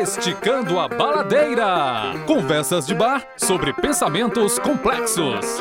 Esticando a Baladeira. Conversas de bar sobre pensamentos complexos.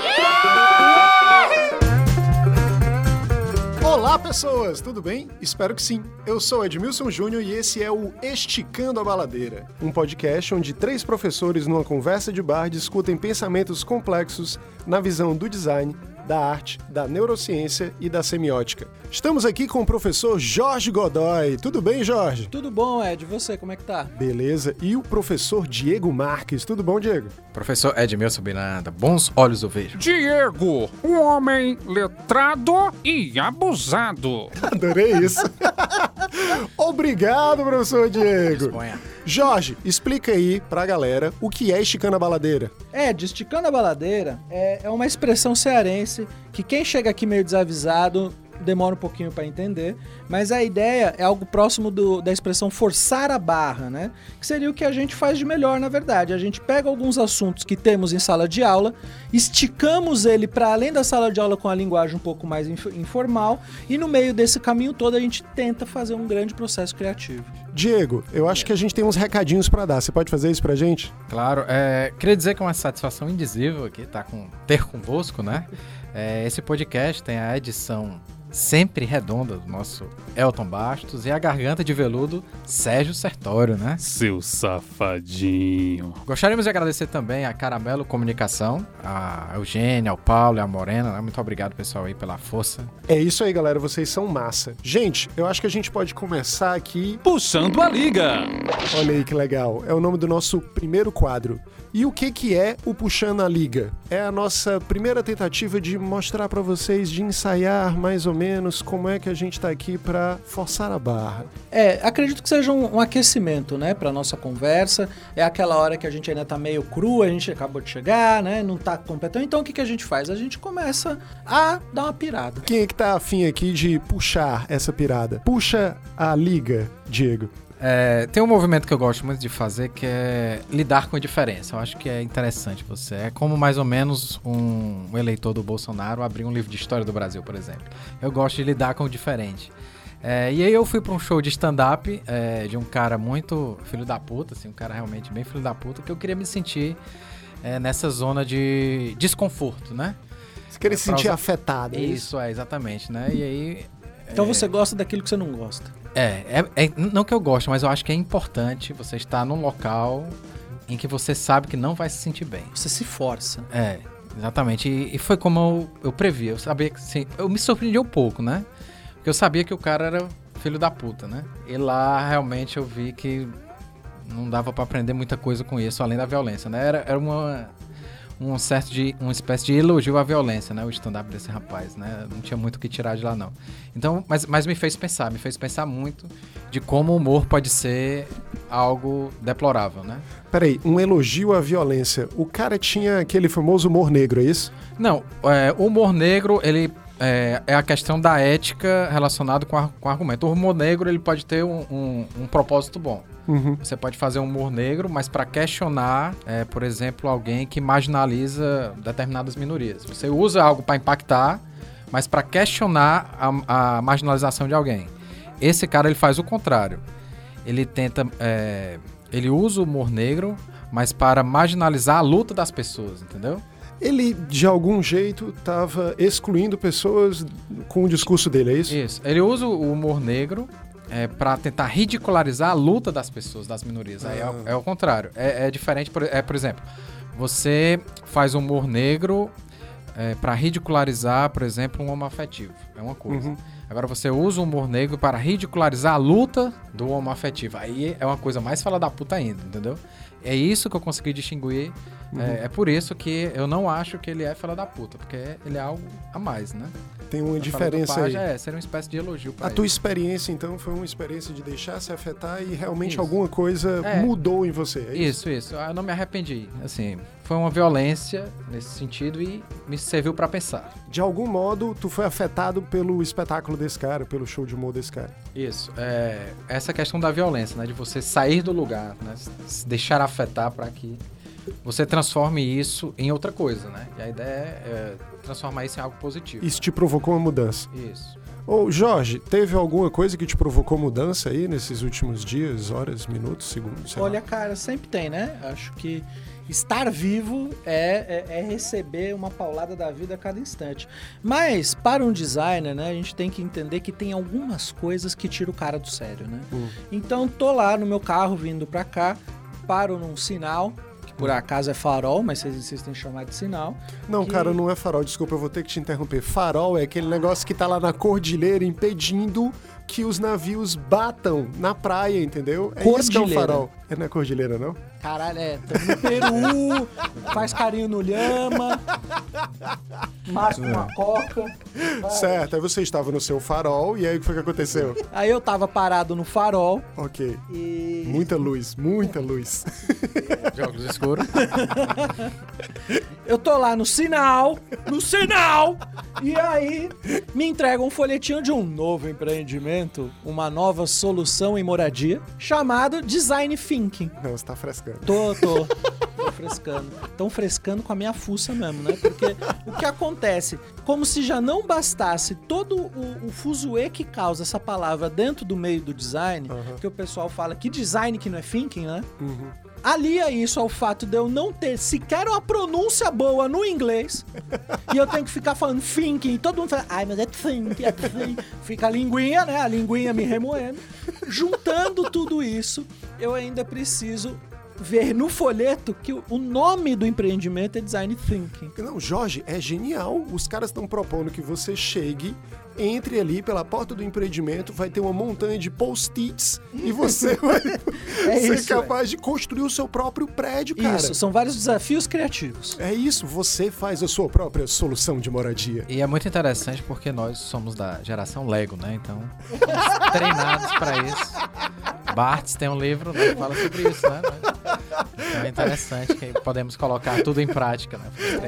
Olá, pessoas, tudo bem? Espero que sim. Eu sou Edmilson Júnior e esse é o Esticando a Baladeira, um podcast onde três professores numa conversa de bar discutem pensamentos complexos na visão do design da arte, da neurociência e da semiótica. Estamos aqui com o professor Jorge Godoy. Tudo bem, Jorge? Tudo bom, Ed. E você, como é que tá? Beleza. E o professor Diego Marques. Tudo bom, Diego? Professor Edmilson Binada, bons olhos eu vejo. Diego, um homem letrado e abusado. Adorei isso. Obrigado, professor Diego. Jorge, explica aí pra galera o que é esticando a baladeira. Ed, esticando a baladeira é, é uma expressão cearense que quem chega aqui meio desavisado demora um pouquinho para entender, mas a ideia é algo próximo do- da expressão forçar a barra, né? Que seria o que a gente faz de melhor, na verdade. A gente pega alguns assuntos que temos em sala de aula, esticamos ele para além da sala de aula com a linguagem um pouco mais inf- informal, e no meio desse caminho todo a gente tenta fazer um grande processo criativo. Diego, eu acho que a gente tem uns recadinhos pra dar. Você pode fazer isso pra gente? Claro, é, queria dizer que é uma satisfação indizível aqui tá com, ter convosco, né? É, esse podcast tem a edição sempre redonda do nosso Elton Bastos e a garganta de veludo Sérgio Sertório, né? Seu safadinho. Gostaríamos de agradecer também a Caramelo Comunicação, a Eugênia, ao Paulo e a Morena. né? Muito obrigado, pessoal, aí pela força. É isso aí, galera. Vocês são massa. Gente, eu acho que a gente pode começar aqui. Puxando a liga. Olha aí que legal. É o nome do nosso primeiro quadro. E o que que é o Puxando a Liga? É a nossa primeira tentativa de mostrar pra vocês, de ensaiar mais ou menos como é que a gente tá aqui pra forçar a barra. É, acredito que seja um, um aquecimento, né, pra nossa conversa. É aquela hora que a gente ainda tá meio cru, a gente acabou de chegar, né, não tá completão. Então o que, que a gente faz? A gente começa a dar uma pirada. Quem é que tá afim aqui de puxar essa pirada? Puxa a liga, Diego. É, tem um movimento que eu gosto muito de fazer que é lidar com a diferença. Eu acho que é interessante você. É como mais ou menos um, um eleitor do Bolsonaro abrir um livro de história do Brasil, por exemplo. Eu gosto de lidar com o diferente. É, e aí eu fui para um show de stand-up é, de um cara muito filho da puta, assim, um cara realmente bem filho da puta, que eu queria me sentir é, nessa zona de desconforto, né? Você queria É, se sentir usar- afetado, é isso? Isso, é, exatamente, né? E aí Então você gosta daquilo que você não gosta. É, é, é- não que eu gosto, mas eu acho que é importante você estar num local em que você sabe que não vai se sentir bem. Você se força. É, exatamente. E, e foi como eu, eu previ. Eu sabia que sim. Eu me surpreendi um pouco, né? Porque eu sabia que o cara era filho da puta, né? E lá realmente eu vi que não dava pra aprender muita coisa com isso, além da violência, né? Era, era uma. Um certo de. Uma espécie de elogio à violência, né? O stand-up desse rapaz, né? Não tinha muito o que tirar de lá, não. Então, mas, mas me fez pensar, me fez pensar muito de como o humor pode ser algo deplorável, né? Peraí, um elogio à violência. O cara tinha aquele famoso humor negro, é isso? Não, é, o humor negro, ele é, é a questão da ética relacionada com, a- com o argumento. O humor negro, ele pode ter um, um- um propósito bom. Uhum. Você pode fazer um humor negro, mas para questionar, é, por exemplo, alguém que marginaliza determinadas minorias. Você usa algo para impactar, mas para questionar a, a marginalização de alguém. Esse cara, ele faz o contrário. Ele tenta... é, ele usa o humor negro, mas para marginalizar a luta das pessoas, entendeu? Ele, de algum jeito, tava excluindo pessoas com o discurso dele, é isso? Isso. Ele usa o humor negro é, para tentar ridicularizar a luta das pessoas, das minorias. É, o- é o contrário. É, é diferente, por, é, por exemplo, você faz humor negro é, para ridicularizar, por exemplo, um homoafetivo. É uma coisa. Uhum. Agora você usa o humor negro para ridicularizar a luta do homoafetivo. Aí é uma coisa mais fala da puta ainda, entendeu? É isso que eu consegui distinguir. É, é por isso que eu não acho que ele é fala da puta, porque ele é algo a mais, né? Tem uma A diferença aí. É, seria uma espécie de elogio pra A ele. tua experiência, então, foi uma experiência de deixar se afetar e realmente Isso. alguma coisa É. mudou em você, é isso? Isso, isso. Ah, Eu não me arrependi. Assim, foi uma violência nesse sentido e me serviu pra pensar. De algum modo, tu foi afetado pelo espetáculo desse cara, pelo show de humor desse cara. Isso. É, essa questão da violência, né? De você sair do lugar, né? Se deixar afetar pra que você transforme isso em outra coisa, né? E a ideia é, é transformar isso em algo positivo. Isso te provocou uma mudança. Isso. Ô, Jorge, teve alguma coisa que te provocou mudança aí nesses últimos dias, horas, minutos, segundos? sei lá? Olha, cara, sempre tem, né? Acho que estar vivo é, é, é receber uma paulada da vida a cada instante. Mas, para um designer, né, a gente tem que entender que tem algumas coisas que tiram o cara do sério, né? Hum. Então, tô lá no meu carro vindo pra cá, paro num sinal, por acaso é farol, mas vocês insistem em chamar de sinal. Não, que- cara, não é farol. Desculpa, eu vou ter que te interromper. Farol é aquele negócio que tá lá na cordilheira impedindo que os navios batam na praia, entendeu? É isso que é um Cordilheira. farol. É na cordilheira, não? Caralho, é, no Peru, faz carinho no lhama, mata uma coca. vai. Certo, aí você estava no seu farol e aí o que foi que aconteceu? Aí eu tava parado no farol ok. e Muita luz, muita luz. Jogos escuros. eu tô lá no sinal, no sinal, e aí me entregam um folhetinho de um novo empreendimento, uma nova solução em moradia, chamado Design Thinking. Não, você tá frescando. Tô, tô. Tô frescando. Tão frescando com a minha fuça mesmo, né? Porque o que acontece? Como se já não bastasse todo o, o fuzuê que causa essa palavra dentro do meio do design, que o pessoal fala que design que não é thinking, né? Uhum. Alia isso ao fato de eu não ter sequer uma pronúncia boa no inglês. e eu tenho que ficar falando thinking. E todo mundo fala, ai, mas é thinking, é thinking. Fica a linguinha, né? A linguinha me remoendo. Juntando tudo isso, eu ainda preciso ver no folheto que o nome do empreendimento é Design Thinking. Não, Jorge, é genial. Os caras estão propondo que você chegue, entre ali pela porta do empreendimento, vai ter uma montanha de post-its e você vai É ser isso, capaz de construir o seu próprio prédio, cara. Isso, são vários desafios criativos. É isso, você faz a sua própria solução de moradia. E é muito interessante porque nós somos da geração Lego, né? Então, treinados pra isso. Bartz tem um livro né, que fala sobre isso, né? É interessante que podemos colocar tudo em prática, né?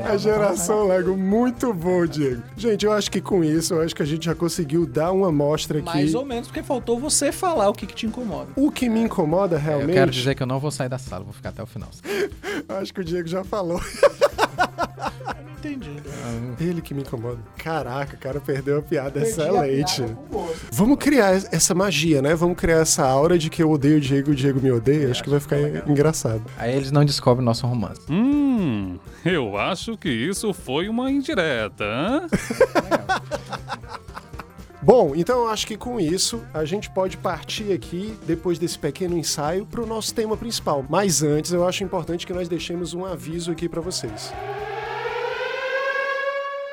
A geração Lego, muito bom, Diego. Gente, eu acho que com isso, eu acho que a gente já conseguiu dar uma amostra aqui. Mais ou menos, porque faltou você falar o que, que te incomoda. O que me incomoda Eu realmente. quero dizer que eu não vou sair da sala, vou ficar até o final. Acho que o Diego já falou. Não entendi. Ele que me incomoda. Caraca, o cara perdeu a piada excelente. Vamos criar essa magia, né? Vamos criar essa aura de que eu odeio o Diego e o Diego me odeia. Acho que vai ficar engraçado. Aí eles não descobrem o nosso romance. Hum, eu acho que isso foi uma indireta. hã? Bom, então eu acho que com isso a gente pode partir aqui, depois desse pequeno ensaio, para o nosso tema principal. Mas antes, eu acho importante que nós deixemos um aviso aqui para vocês.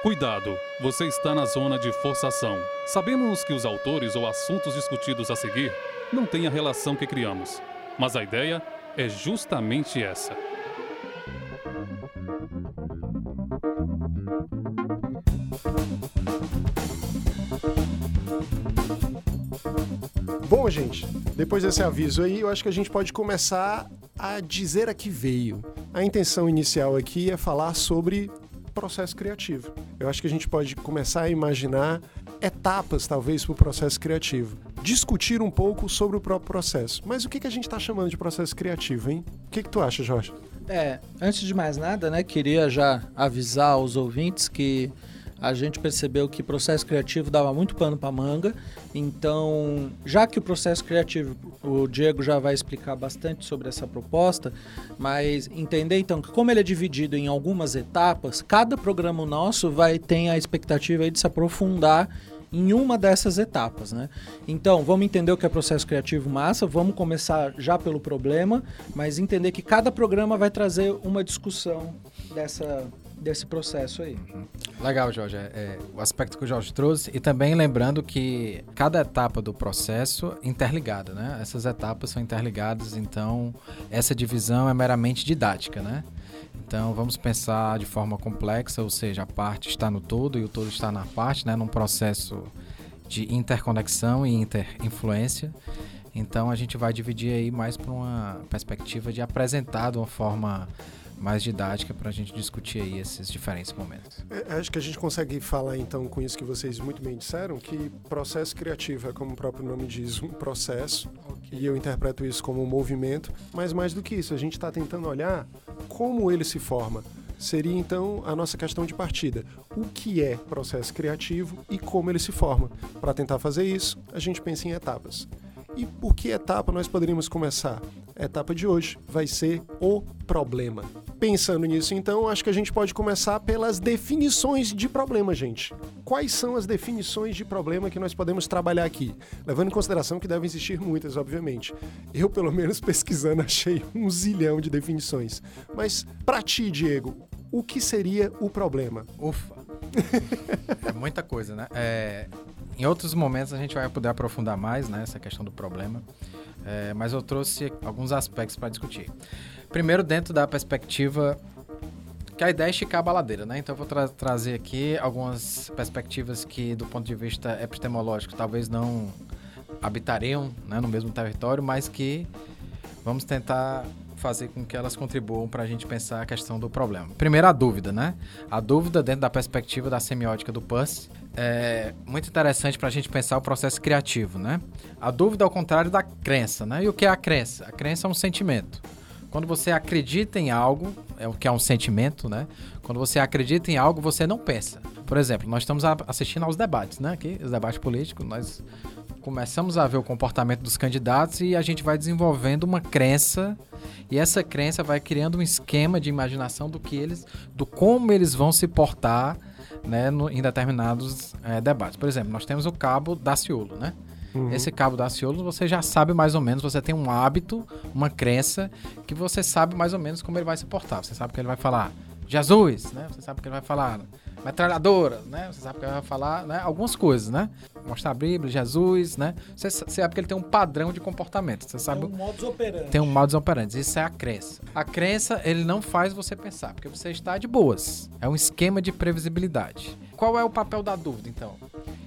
Cuidado, você está na zona de forçação. Sabemos que os autores ou assuntos discutidos a seguir não têm a relação que criamos, mas a ideia é justamente essa. Bom, gente, depois desse aviso aí, eu acho que a gente pode começar a dizer a que veio. A intenção inicial aqui é falar sobre processo criativo. Eu acho que a gente pode começar a imaginar etapas, talvez, para o processo criativo. Discutir um pouco sobre o próprio processo. Mas o que, que a gente está chamando de processo criativo, hein? O que, que tu acha, Jorge? É, antes de mais nada, né, queria já avisar aos ouvintes que a gente percebeu que processo criativo dava muito pano para manga. Então, já que o processo criativo, o Diego já vai explicar bastante sobre essa proposta, mas entender então que como ele é dividido em algumas etapas, cada programa nosso vai ter a expectativa de se aprofundar em uma dessas etapas, né? Então, vamos entender o que é processo criativo massa, vamos começar já pelo problema, mas entender que cada programa vai trazer uma discussão dessa, desse processo aí. Legal, Jorge. É, é, o aspecto que o Jorge trouxe. E também lembrando que cada etapa do processo interligada, né? Essas etapas são interligadas, então essa divisão é meramente didática, né? Então vamos pensar de forma complexa, ou seja, a parte está no todo e o todo está na parte, né? Num processo de interconexão e interinfluência. Então a gente vai dividir aí mais para uma perspectiva de apresentar de uma forma mais didática para a gente discutir aí esses diferentes momentos. É, acho que a gente consegue falar então com isso que vocês muito bem disseram, que processo criativo é como o próprio nome diz, um processo, e eu interpreto isso como um movimento, mas mais do que isso, a gente está tentando olhar como ele se forma. seria então a nossa questão de partida. O que é processo criativo e como ele se forma? Para tentar fazer isso, a gente pensa em etapas. E por que etapa nós poderíamos começar? A etapa de hoje vai ser o problema. Pensando nisso, então, acho que a gente pode começar pelas definições de problema, gente. Quais são as definições de problema que nós podemos trabalhar aqui? Levando em consideração que devem existir muitas, obviamente. Eu, pelo menos pesquisando, achei um zilhão de definições. Mas, para ti, Diego, o que seria o problema? Ufa! é muita coisa, né? É, em outros momentos a gente vai poder aprofundar mais né, essa questão do problema, é, mas eu trouxe alguns aspectos para discutir. Primeiro, dentro da perspectiva que a ideia é esticar a baladeira, né? Então eu vou tra trazer aqui algumas perspectivas que, do ponto de vista epistemológico, talvez não habitariam né, no mesmo território, mas que vamos tentar fazer com que elas contribuam para a gente pensar a questão do problema. Primeiro, a dúvida, né? A dúvida dentro da perspectiva da semiótica do Puss é muito interessante para a gente pensar o processo criativo, né? A dúvida é o contrário da crença, né? E o que é a crença? A crença é um sentimento. Quando você acredita em algo, é o que é um sentimento, né? Quando você acredita em algo, você não pensa. Por exemplo, nós estamos assistindo aos debates, né? Aqui, os debates políticos, nós começamos a ver o comportamento dos candidatos e a gente vai desenvolvendo uma crença e essa crença vai criando um esquema de imaginação do que eles, do como eles vão se portar, né, no, em determinados é, debates. Por exemplo, nós temos o cabo Daciolo, né? Uhum. Esse cabo Daciolo você já sabe mais ou menos, você tem um hábito, uma crença que você sabe mais ou menos como ele vai se portar. Você sabe que ele vai falar Jesus, né? Você sabe que ele vai falar metralhadora, né? Você sabe que ele vai falar né? algumas coisas, né? Mostrar a Bíblia, Jesus, né? Você sabe que ele tem um padrão de comportamento. Você sabe. Tem um modus operandi. Tem um modus operandi. Isso é a crença. A crença, ele não faz você pensar, porque você está de boas. É um esquema de previsibilidade. Qual é o papel da dúvida, então?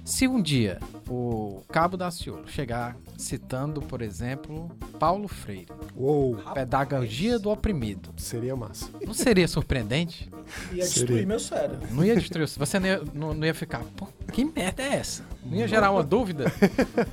Se um dia o Cabo da Ciolo chegar citando, por exemplo, Paulo Freire, Uou. Pedagogia do Oprimido. Seria massa. Não seria surpreendente? Ia destruir Seria. meu cérebro. Não ia destruir. Você não ia, não, não ia ficar, pô, que merda é essa? Não ia gerar uma dúvida?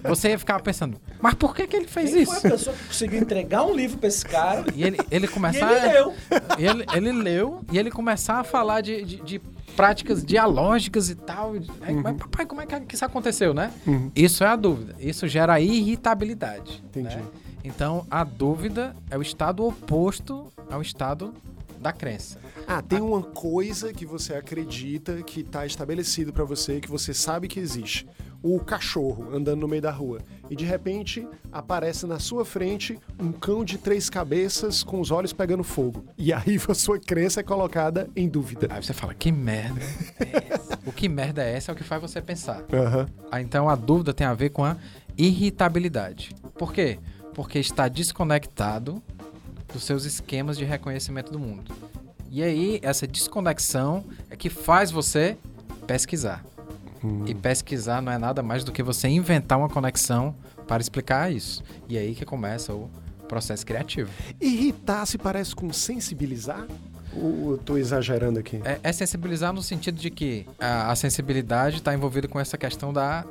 Você ia ficar pensando, mas por que, que ele fez Quem isso? foi a pessoa que conseguiu entregar um livro pra esse cara? E ele, ele E começar. ele leu. E ele, ele leu e ele começar a falar de, de, de práticas dialógicas e tal. Aí, Mas, papai, como é que, que isso aconteceu, né? Uhum. Isso é a dúvida. Isso gera irritabilidade. Entendi. né? Então, a dúvida é o estado oposto ao estado da crença. Ah, tem uma coisa que você acredita que está estabelecido para você, que você sabe que existe. O cachorro andando no meio da rua. E de repente aparece na sua frente um cão de três cabeças com os olhos pegando fogo. E aí a sua crença é colocada em dúvida. Aí você fala, que merda é essa? o que merda é essa é o que faz você pensar. Ah, Então a dúvida tem a ver com a irritabilidade. Por quê? Porque está desconectado dos seus esquemas de reconhecimento do mundo. E aí, essa desconexão é que faz você pesquisar. E pesquisar não é nada mais do que você inventar uma conexão para explicar isso. E aí que começa o processo criativo. Irritar se parece com sensibilizar? Ou eu tô exagerando aqui? É, é sensibilizar no sentido de que a, a sensibilidade está envolvida com essa questão da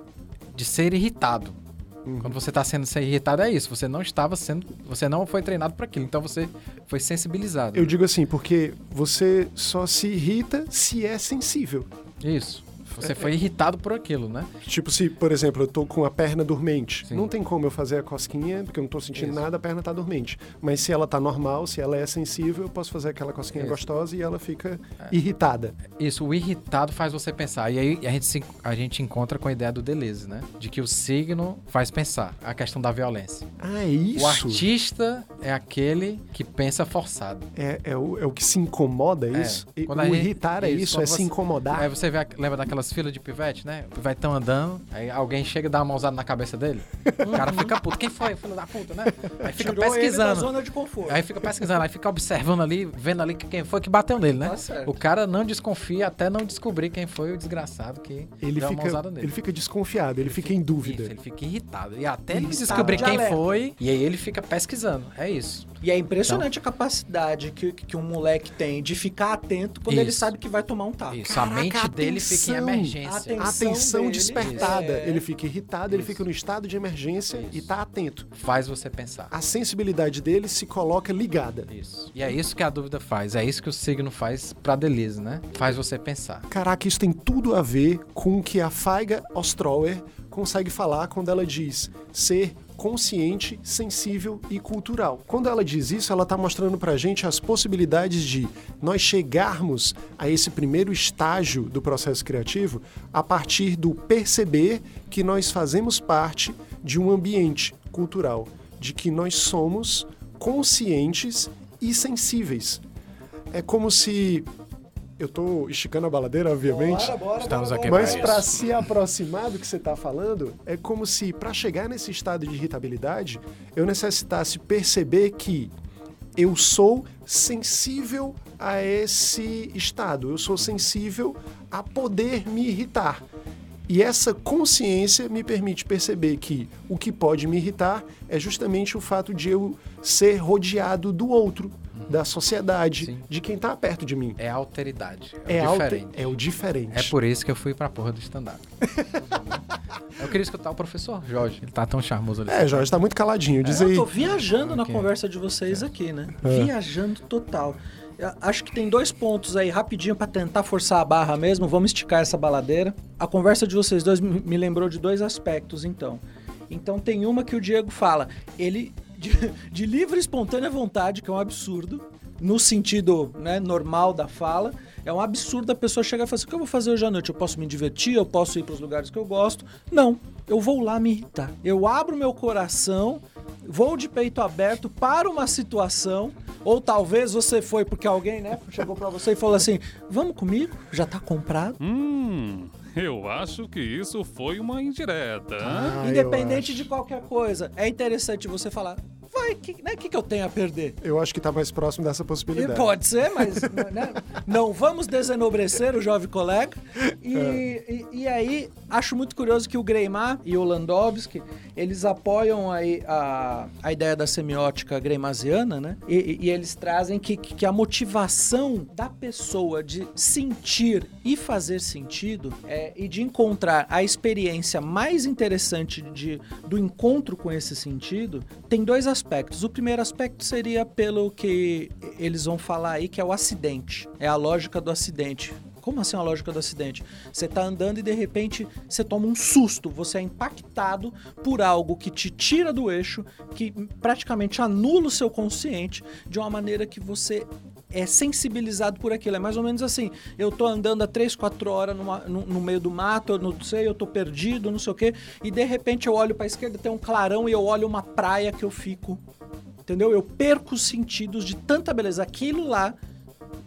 de ser irritado. Quando você está sendo ser irritado é isso. Você não estava sendo, você não foi treinado para aquilo. Então você foi sensibilizado. Eu digo assim, porque você só se irrita se é sensível. Isso. Você foi irritado por aquilo, né? Tipo, se, por exemplo, eu tô com a perna dormente, Sim. não tem como eu fazer a cosquinha, porque eu não tô sentindo Isso. nada, a perna tá dormente. Mas se ela tá normal, se ela é sensível, eu posso fazer aquela cosquinha Isso. gostosa e ela fica irritada. Isso, o irritado faz você pensar. E aí a gente, se- a gente encontra com a ideia do Deleuze, né? De que o signo faz pensar. A questão da violência. Ah, é isso? O artista é aquele que pensa forçado. É, é, o, é o que se incomoda, é É. isso? E Quando o gente- irritar é isso, isso, é você- se incomodar. Aí você vê, lembra daquelas filas de pivete, né? O pivete tão andando, aí alguém chega e dá uma mãozada na cabeça dele. O cara fica puto. Quem foi, filho da puta, né? Aí fica Tirou ele da pesquisando. zona de conforto. Aí fica pesquisando, aí fica observando ali, vendo ali que quem foi que bateu nele, né? Tá certo. O cara não desconfia até não descobrir quem foi o desgraçado que Ele deu uma fica, mãozada nele. ele fica desconfiado, ele, fica em dúvida. Isso, ele fica irritado. E até ele descobrir de quem alerta. foi, e aí ele fica pesquisando. É isso. E é impressionante então, a capacidade que, que um moleque tem de ficar atento quando isso. ele sabe que vai tomar um tapa. Isso, Caraca, a mente a dele fica em emergência. A atenção, atenção dele, despertada. É... Ele fica irritado, isso. ele fica no estado de emergência isso. e tá atento. Faz você pensar. A sensibilidade dele se coloca ligada. Isso. E é isso que a dúvida faz. É isso que o signo faz pra Delise, né? Faz você pensar. Caraca, isso tem tudo a ver com o que a Faiga Ostrower consegue falar quando ela diz ser consciente, sensível e cultural. Quando ela diz isso, ela está mostrando para a gente as possibilidades de nós chegarmos a esse primeiro estágio do processo criativo a partir do perceber que nós fazemos parte de um ambiente cultural, de que nós somos conscientes e sensíveis. É como se eu tô esticando a baladeira, obviamente. Bora, bora, Estamos aqui Mas para se aproximar do que você está falando, é como se para chegar nesse estado de irritabilidade, eu necessitasse perceber que eu sou sensível a esse estado, eu sou sensível a poder me irritar. E essa consciência me permite perceber que o que pode me irritar é justamente o fato de eu ser rodeado do outro, da sociedade, Sim. de quem tá perto de mim. É a alteridade. É, é, o diferente. é o diferente. É por isso que eu fui pra porra do stand-up. eu queria escutar o professor Jorge. Ele tá tão charmoso ali. É, Jorge tá muito caladinho. Diz é, aí. Eu tô viajando okay. na conversa de vocês é. aqui, né? É. Viajando total. Eu acho que tem dois pontos aí rapidinho para tentar forçar a barra mesmo. Vamos esticar essa baladeira. A conversa de vocês dois me lembrou de dois aspectos, então. Então tem uma que o Diego fala. Ele de, de livre e espontânea vontade, que é um absurdo, no sentido né, normal da fala. É um absurdo a pessoa chegar e falar assim: o que eu vou fazer hoje à noite? Eu posso me divertir? Eu posso ir para os lugares que eu gosto? Não, eu vou lá me irritar. Eu abro meu coração, vou de peito aberto para uma situação. Ou talvez você foi porque alguém, né, chegou para você e falou assim: vamos comigo? Já tá comprado? Hum. Eu acho que isso foi uma indireta. Ah, Independente de qualquer coisa, é interessante você falar. Vai, o que, né, que, que eu tenho a perder? Eu acho que está mais próximo dessa possibilidade. E pode ser, mas né, não vamos desenobrecer o jovem colega. E, é. e, e, aí, acho muito curioso que o Greimar e o Landowski, eles apoiam aí a, a ideia da semiótica greimasiana, né? E, e eles trazem que, que a motivação da pessoa de sentir e fazer sentido é, e de encontrar a experiência mais interessante de, do encontro com esse sentido tem dois aspectos. O primeiro aspecto seria pelo que eles vão falar aí, que é o acidente. É a lógica do acidente. Como assim a lógica do acidente? Você está andando e de repente você toma um susto, você é impactado por algo que te tira do eixo, que praticamente anula o seu consciente de uma maneira que você é sensibilizado por aquilo. É mais ou menos assim: eu tô andando há 3, 4 horas numa, no, no, meio do mato, eu não sei, eu tô perdido, não sei o quê, e de repente eu olho para a esquerda, tem um clarão e eu olho uma praia que eu fico. Entendeu? Eu perco os sentidos de tanta beleza. Aquilo lá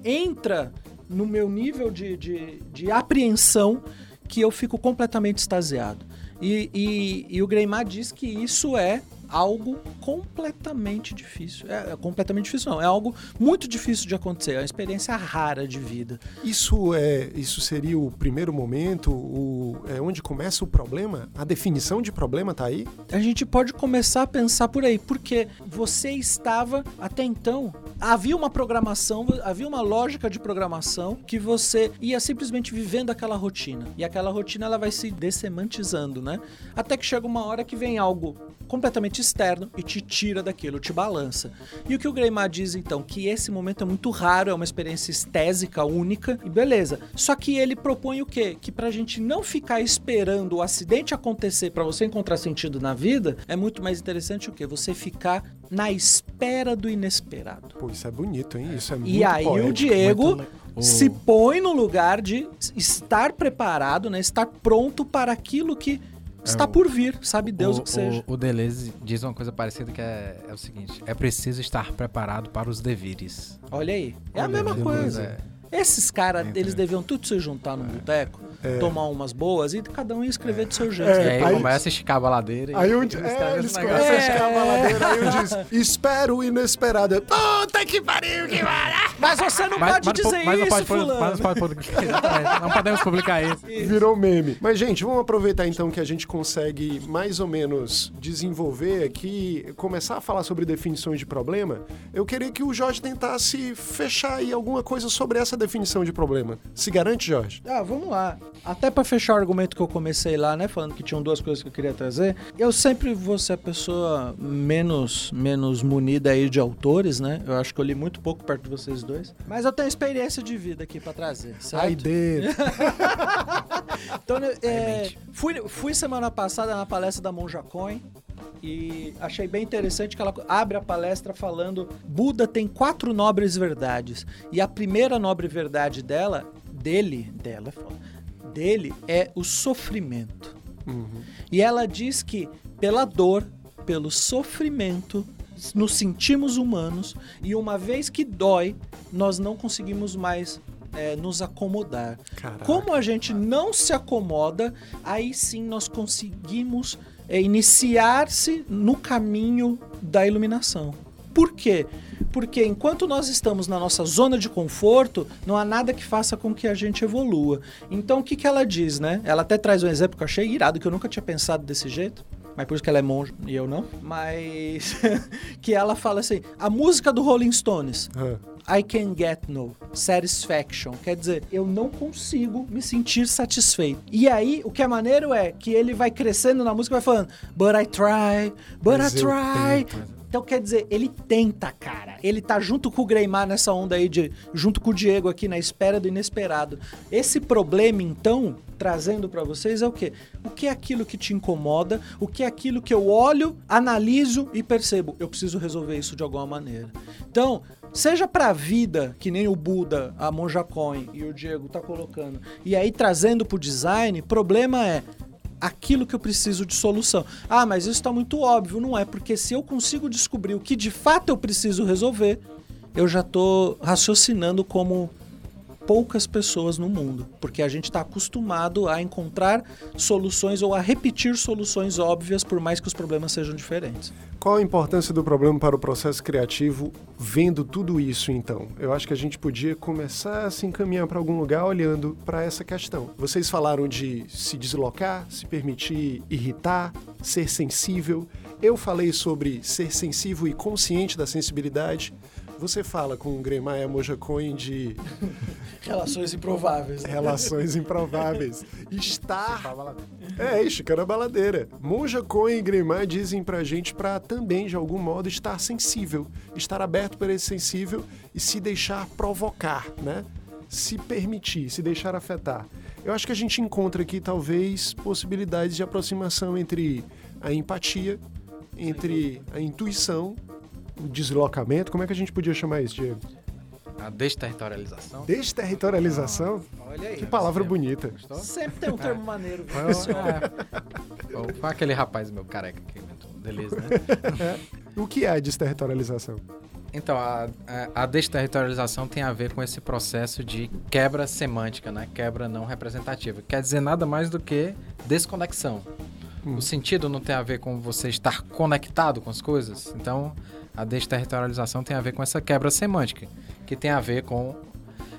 entra no meu nível de, de, de apreensão que eu fico completamente extasiado. E, e, e o Greymar diz que isso é algo completamente difícil. É, é, completamente difícil, não. É algo muito difícil de acontecer. É uma experiência rara de vida. Isso é, isso seria o primeiro momento, o, é onde começa o problema? A definição de problema tá aí? A gente pode começar a pensar por aí, porque você estava até então havia uma programação, havia uma lógica de programação que você ia simplesmente vivendo aquela rotina. E aquela rotina ela vai se dessemantizando, né? Até que chega uma hora que vem algo completamente externo e te tira daquilo, te balança. E o que o Greymar diz então, que esse momento é muito raro, é uma experiência estésica única e beleza. Só que ele propõe o quê? Que pra gente não ficar esperando o acidente acontecer para você encontrar sentido na vida, é muito mais interessante o quê? Você ficar na espera do inesperado. Pô, isso é bonito, hein? Isso é muito E aí poético, o Diego se põe no lugar de estar preparado, né? Estar pronto para aquilo que está é, por vir, sabe Deus o, o que seja. O, o Deleuze diz uma coisa parecida que é, é, o seguinte: é preciso estar preparado para os deveres. Olha aí, é Olha, a mesma coisa. É. Esses caras, eles deviam tudo se juntar no boteco, é. tomar umas boas e cada um ia escrever do seu jeito. É, aí, aí começa a esticar a baladeira. Aí um, é, eles começam a esticar a baladeira, aí um diz, espero o inesperado. Puta que pariu, que maravilha! Mas você não Mas- pode mas dizer mas não isso, pode, pôr- fulano. mas não pode não podemos publicar isso. Virou meme. Mas, gente, vamos aproveitar então que a gente consegue mais ou menos desenvolver aqui, começar a falar sobre definições de problema. Eu queria que o Jorge tentasse fechar aí alguma coisa sobre essa definição de problema. Se garante, Jorge? Ah, vamos lá. Até pra fechar o argumento que eu comecei lá, né, falando que tinham duas coisas que eu queria trazer, eu sempre vou ser a pessoa menos menos munida aí de autores, né? Eu acho que eu li muito pouco perto de vocês dois, mas eu tenho experiência de vida aqui pra trazer, certo? Dentro. Então, é, fui, fui semana passada na palestra da Monja Coin e achei bem interessante que ela abre a palestra falando Buda tem quatro nobres verdades e a primeira nobre verdade dela, dele, dela, é dele é o sofrimento. E ela diz que pela dor, pelo sofrimento, nos sentimos humanos e uma vez que dói, nós não conseguimos mais é, nos acomodar. Caraca. Como a gente não se acomoda, aí sim nós conseguimos é, iniciar-se no caminho da iluminação. Por quê? Porque enquanto nós estamos na nossa zona de conforto, não há nada que faça com que a gente evolua. Então o que, que ela diz, né? Ela até traz um exemplo que eu achei irado, que eu nunca tinha pensado desse jeito. Mas por isso que ela é monja e eu não. Mas que ela fala assim: a música do Rolling Stones. Ah, I can get no satisfaction. Quer dizer, eu não consigo me sentir satisfeito. E aí, o que é maneiro é que ele vai crescendo na música e vai falando, but I try, but Mas I try. tento. Então, quer dizer, ele tenta, cara. Ele tá junto com o Greymar nessa onda aí de. junto com o Diego aqui na espera do inesperado. Esse problema, então, trazendo pra vocês é o quê? O que é aquilo que te incomoda? O que é aquilo que eu olho, analiso e percebo? Eu preciso resolver isso de alguma maneira. Então, seja pra vida, que nem o Buda, a Monja Coin e o Diego tá colocando, e aí trazendo pro design, problema é aquilo que eu preciso de solução. Ah, mas isso está muito óbvio, não é? Porque se eu consigo descobrir o que de fato eu preciso resolver, eu já estou raciocinando como poucas pessoas no mundo, porque a gente está acostumado a encontrar soluções ou a repetir soluções óbvias, por mais que os problemas sejam diferentes. Qual a importância do problema para o processo criativo vendo tudo isso, então? Eu acho que a gente podia começar a se encaminhar para algum lugar olhando para essa questão. Vocês falaram de se deslocar, se permitir irritar, ser sensível. Eu falei sobre ser sensível e consciente da sensibilidade. Você fala com o Gremaya Mojacoin de Relações improváveis. né? relações improváveis. Estar. É, esticando a baladeira. Monja Cohen e Gremar dizem pra gente pra também, de algum modo, estar sensível, estar aberto para esse sensível e se deixar provocar, né? Se permitir, se deixar afetar. Eu acho que a gente encontra aqui, talvez, possibilidades de aproximação entre a empatia, entre a intuição, deslocamento. Como é que a gente podia chamar isso, Diego? A desterritorialização. Desterritorialização? Olha aí. Que palavra bonita. Gostou? Sempre tem um termo maneiro. Foi, é, foi- aquele rapaz meu careca que inventou. Beleza, né? O que é a desterritorialização? Então, a, a, a desterritorialização tem a ver com esse processo de quebra semântica, né? Quebra não representativa. Quer dizer nada mais do que desconexão. O sentido não tem a ver com você estar conectado com as coisas. Então, a desterritorialização tem a ver com essa quebra semântica, que tem a ver com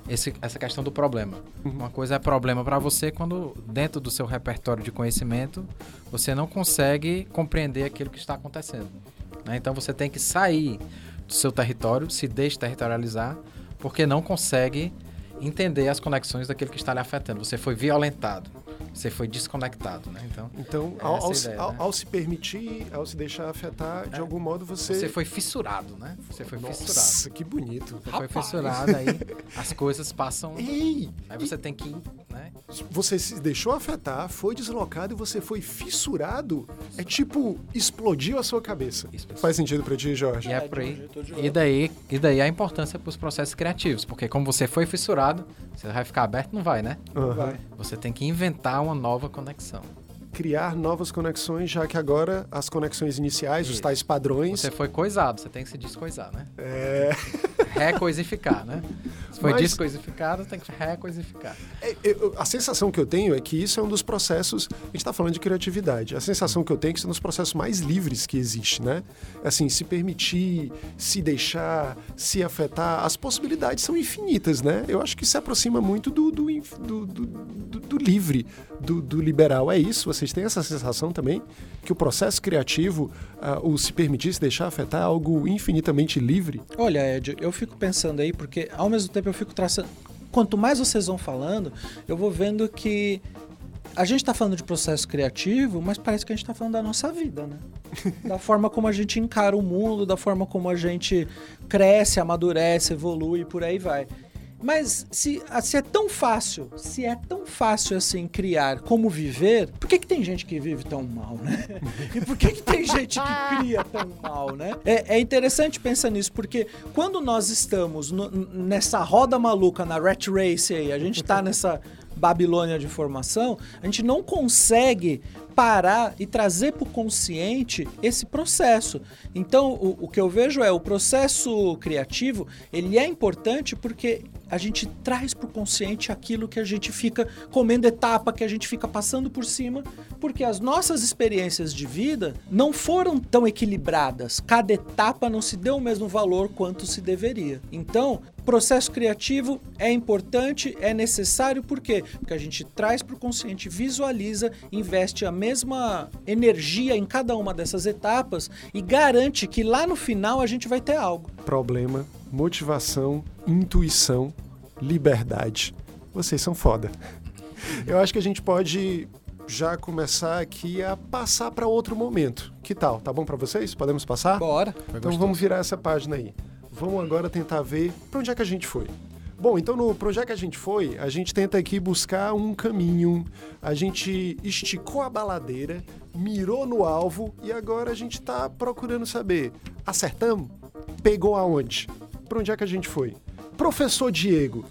esse- essa questão do problema. Uma coisa é problema para você quando, dentro do seu repertório de conhecimento, você não consegue compreender aquilo que está acontecendo. né? Então, você tem que sair do seu território, se desterritorializar, porque não consegue entender as conexões daquilo que está lhe afetando. Você foi violentado, você foi desconectado, né? Então, Então, É ao, ideia, ao- né? ao se permitir, ao se deixar afetar, de algum modo você. você foi fissurado, né? Você foi fissurado. Nossa, que bonito. Você foi fissurado, aí as coisas passam. Ei! Aí você tem que, né? Você se deixou afetar, foi deslocado e você foi fissurado. É tipo, explodiu a sua cabeça. Isso. Faz sentido pra ti, Jorge? E é É, por aí. E daí, e daí a importância para os processos criativos, porque como você foi fissurado, você vai ficar aberto, não vai, né? Aham. Vai. Você tem que inventar uma nova conexão. Criar novas conexões, já que agora as conexões iniciais, os Isso. tais padrões. Você foi coisado, você tem que se descoisar, né? É. Recoisificar, né? Se foi Mas- descoisificado, tem que recoisificar. É, eu- a sensação que eu tenho é que isso é um dos processos. A gente está falando de criatividade. A sensação que eu tenho é que isso é um dos processos mais livres que existe, né? Assim, se permitir, se deixar, se afetar. As possibilidades são infinitas, né? Eu acho que se aproxima muito do, do, do- do- do- livre, do, do liberal. É isso? Vocês têm essa sensação também? Que o processo criativo, ah, o se permitir, se deixar afetar, é algo infinitamente livre? Olha, Ed, eu fico pensando aí, porque ao mesmo tempo eu fico traçando. Quanto mais vocês vão falando, eu vou vendo que a gente está falando de processo criativo, mas parece que a gente está falando da nossa vida, né? Da forma como a gente encara o mundo, da forma como a gente cresce, amadurece, evolui e por aí vai. Mas se, se é tão fácil, se é tão fácil assim criar como viver, por que, que tem gente que vive tão mal, né? E por que, que tem gente que cria tão mal, né? É, é interessante pensar nisso, porque quando nós estamos no- nessa roda maluca, na rat race aí, a gente tá nessa Babilônia de informação, a gente não consegue parar e trazer para o consciente esse processo. Então, o, o que eu vejo é o processo criativo, ele é importante porque a gente traz para o consciente aquilo que a gente fica comendo etapa, que a gente fica passando por cima, porque as nossas experiências de vida não foram tão equilibradas. Cada etapa não se deu o mesmo valor quanto se deveria. Então, processo criativo é importante, é necessário, por quê? Porque a gente traz para o consciente, visualiza, investe a mesma energia em cada uma dessas etapas e garante que lá no final a gente vai ter algo. problema, motivação, intuição, liberdade. Vocês são foda. Eu acho que a gente pode já começar aqui a passar para outro momento. Que tal? Tá bom para vocês? Podemos passar? Bora. Então vamos virar essa página aí. Vamos agora tentar ver para onde é que a gente foi. Bom, então no para onde é que a gente foi, a gente tenta aqui buscar um caminho. A gente esticou a baladeira, mirou no alvo e agora a gente está procurando saber. Acertamos? Pegou aonde? Para onde é que a gente foi? Professor Diego,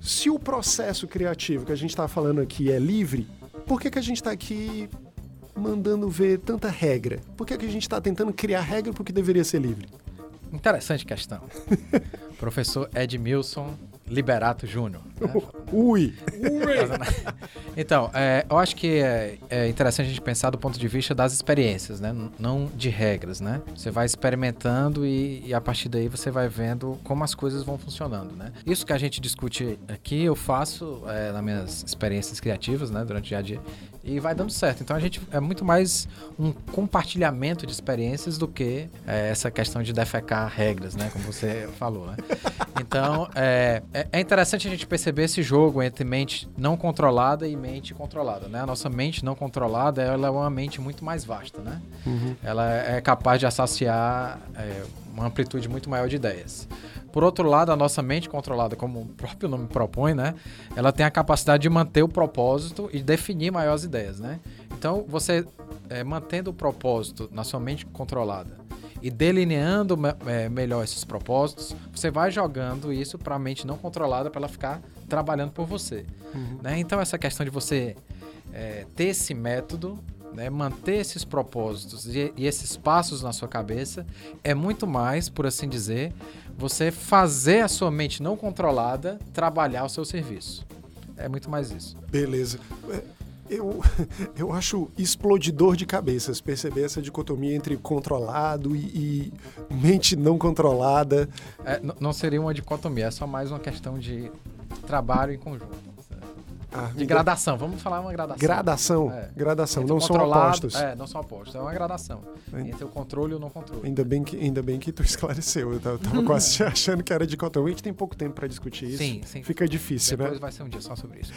se o processo criativo que a gente está falando aqui é livre, por que, que a gente está aqui mandando ver tanta regra? Por que, que a gente está tentando criar regra porque deveria ser livre? Interessante questão. Professor Edmilson Liberato Júnior. né? Ui! Então, é, eu acho que é, é interessante a gente pensar do ponto de vista das experiências, né? Não de regras, né? Você vai experimentando e, e a partir daí você vai vendo como as coisas vão funcionando, né? Isso que a gente discute aqui, eu faço é, nas minhas experiências criativas, né? Durante o dia. E vai dando certo. Então a gente é muito mais um compartilhamento de experiências do que é, essa questão de defecar regras, né? Como você falou, né? Então, é, é- é interessante a gente perceber esse jogo entre mente não controlada e mente controlada, né? A nossa mente não controlada, ela é uma mente muito mais vasta, né? Ela é capaz de associar é, uma amplitude muito maior de ideias. Por outro lado, a nossa mente controlada, como o próprio nome propõe, né? Ela tem a capacidade de manter o propósito e definir maiores ideias, né? Então, você é, mantendo o propósito na sua mente controlada e delineando é, melhor esses propósitos, você vai jogando isso para a mente não controlada para ela ficar trabalhando por você. né? Então, essa questão de você é, ter esse método, né, manter esses propósitos e, e esses passos na sua cabeça é muito mais, por assim dizer, você fazer a sua mente não controlada trabalhar o seu serviço. É muito mais isso. Beleza. É, Eu, eu acho explodidor de cabeças perceber essa dicotomia entre controlado e, e mente não controlada. É, não seria uma dicotomia, é só mais uma questão de trabalho em conjunto. Ah, De gradação, vamos falar uma gradação. Gradação. É. Gradação. Entre Não são opostos. É, não são opostos. É uma gradação. Ainda- Entre o controle e o não controle. Ainda bem, que, ainda bem que tu esclareceu. Eu tava, tava quase achando que era dicotomia. A gente tem pouco tempo para discutir isso. Sim, sim. Fica difícil, Depois né? vai ser um dia só sobre isso.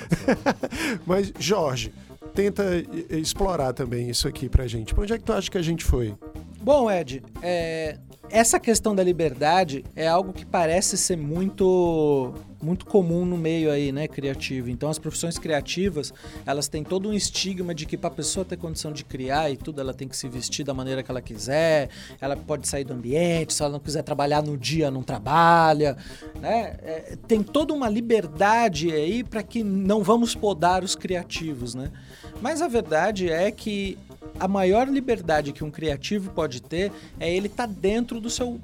Mas, Jorge, tenta explorar também isso aqui pra gente. Pra onde é que tu acha que a gente foi? Bom, Ed, é, essa questão da liberdade é algo que parece ser muito muito comum no meio aí, né, criativo. Então, as profissões criativas, elas têm todo um estigma de que para a pessoa ter condição de criar e tudo, ela tem que se vestir da maneira que ela quiser, ela pode sair do ambiente, se ela não quiser trabalhar no dia, não trabalha, né? É, tem toda uma liberdade aí para que não vamos podar os criativos, né? Mas a verdade é que a maior liberdade que um criativo pode ter é ele estar tá dentro do seu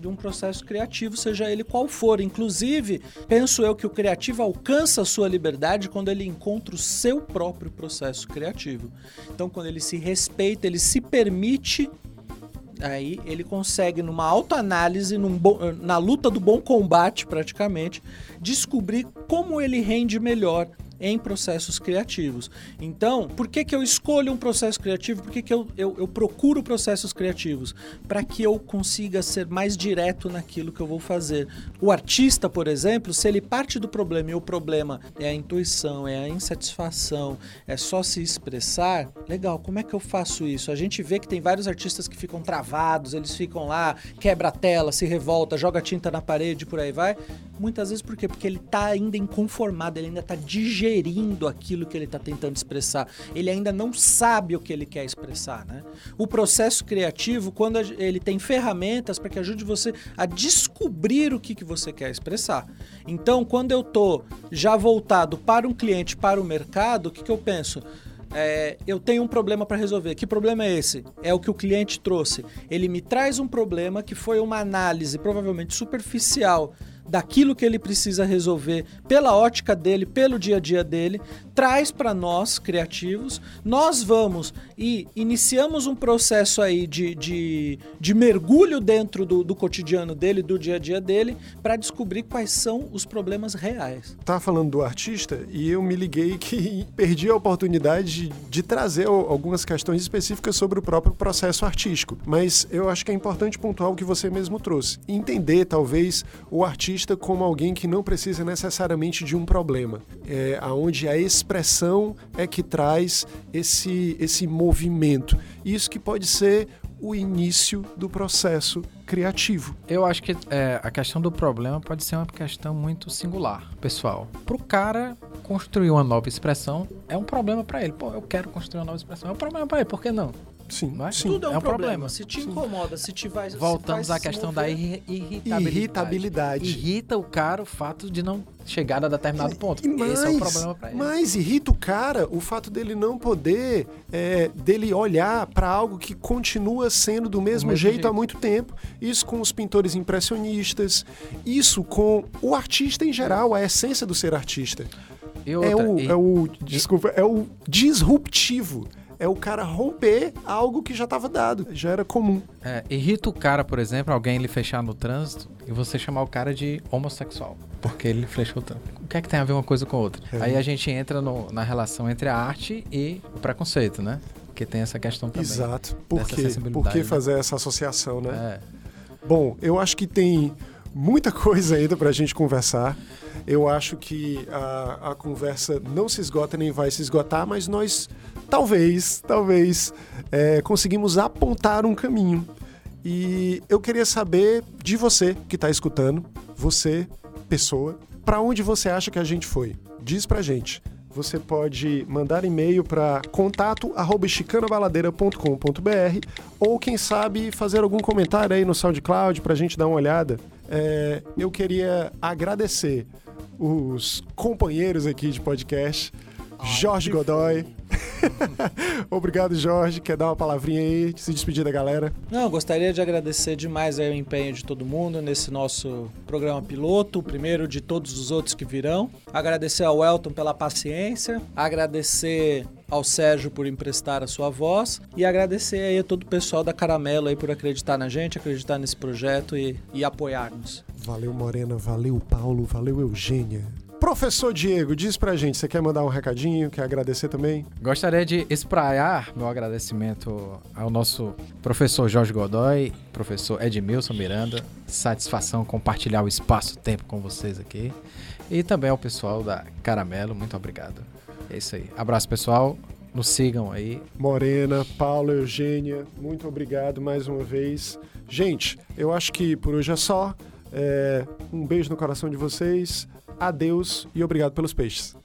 de um processo criativo, seja ele qual for. Inclusive, penso eu que o criativo alcança a sua liberdade quando ele encontra o seu próprio processo criativo. Então, quando ele se respeita, ele se permite aí ele consegue numa autoanálise, num na luta do bom combate praticamente, descobrir como ele rende melhor em processos criativos. Então, por que, que eu escolho um processo criativo? Por que, que eu, eu, eu procuro processos criativos? Para que eu consiga ser mais direto naquilo que eu vou fazer. O artista, por exemplo, se ele parte do problema e o problema é a intuição, é a insatisfação, é só se expressar, legal, como é que eu faço isso? A gente vê que tem vários artistas que ficam travados, eles ficam lá, quebra a tela, se revolta, joga tinta na parede, por aí vai. Muitas vezes por quê? Porque ele está ainda inconformado, ele ainda está digerindo aquilo que ele está tentando expressar. Ele ainda não sabe o que ele quer expressar, né? O processo criativo, quando ele tem ferramentas para que ajude você a descobrir o que, que você quer expressar. Então, quando eu estou já voltado para um cliente, para o mercado, o que, que eu penso? É, eu tenho um problema para resolver. Que problema é esse? É o que o cliente trouxe. Ele me traz um problema que foi uma análise provavelmente superficial daquilo que ele precisa resolver pela ótica dele, pelo dia a dia dele, traz para nós, criativos. Nós vamos e iniciamos um processo aí de, de, de mergulho dentro do, do cotidiano dele, do dia a dia dele, para descobrir quais são os problemas reais. Tá falando do artista e eu me liguei que perdi a oportunidade de, de trazer algumas questões específicas sobre o próprio processo artístico. Mas eu acho que é importante pontuar o que você mesmo trouxe. Entender, talvez, o artista como alguém que não precisa necessariamente de um problema, é, aonde a expressão é que traz esse, esse movimento. Isso que pode ser o início do processo criativo. Eu acho que é, a questão do problema pode ser uma questão muito singular, pessoal. Para o cara construir uma nova expressão, é um problema para ele. Pô, eu quero construir uma nova expressão. É um problema para ele, por que não? Sim, Mas sim. Tudo é um, é um problema. problema. Se te incomoda, se te vai. Voltamos à questão da irri irritabilidade. Irritabilidade. Irrita o cara o fato de não chegar a determinado ponto. E mais, Esse é o problema para ele. Mas irrita o cara o fato dele não poder, é, dele olhar para algo que continua sendo do mesmo, mesmo jeito, jeito. há muito tempo. Isso com os pintores impressionistas, isso com o artista em geral, a essência do ser artista. E É outra, o, e- é o, desculpa, é o disruptivo. É o cara romper algo que já estava dado, já era comum. É, irrita o cara, por exemplo, alguém lhe fechar no trânsito e você chamar o cara de homossexual, porque ele flechou o trânsito. O que é que tem a ver uma coisa com a outra? É. Aí a gente entra no- na relação entre a arte e o preconceito, né? Que tem essa questão também. Exato. Por quê? Por que né? fazer essa associação, né? É. Bom, eu acho que tem muita coisa ainda para a gente conversar. Eu acho que a, a conversa não se esgota nem vai se esgotar, mas nós talvez, talvez é, conseguimos apontar um caminho. E eu queria saber de você que está escutando, você, pessoa, para onde você acha que a gente foi? Diz pra gente. Você pode mandar e-mail para contato@chicanabaladeira.com.br ou quem sabe fazer algum comentário aí no SoundCloud para a gente dar uma olhada. É, eu queria agradecer os companheiros aqui de podcast, Jorge Godoy. Obrigado, Jorge. Quer dar uma palavrinha aí, se despedir da galera? Não, gostaria de agradecer demais o empenho de todo mundo nesse nosso programa piloto, o primeiro de todos os outros que virão. Agradecer ao Elton pela paciência, agradecer ao Sérgio por emprestar a sua voz e agradecer aí a todo o pessoal da Caramelo aí por acreditar na gente, acreditar nesse projeto e, e apoiar-nos. Valeu, Morena. Valeu, Paulo. Valeu, Eugênia. Professor Diego, diz pra gente, você quer mandar um recadinho? Quer agradecer também? Gostaria de espraiar meu agradecimento ao nosso professor Jorge Godoy, professor Edmilson Miranda. Satisfação compartilhar o espaço-tempo com vocês aqui. E também ao pessoal da Caramelo, muito obrigado. É isso aí. Abraço, pessoal. Nos sigam aí. Morena, Paulo, Eugênia, muito obrigado mais uma vez. Gente, eu acho que por hoje é só. É, um beijo no coração de vocês. Adeus e obrigado pelos peixes.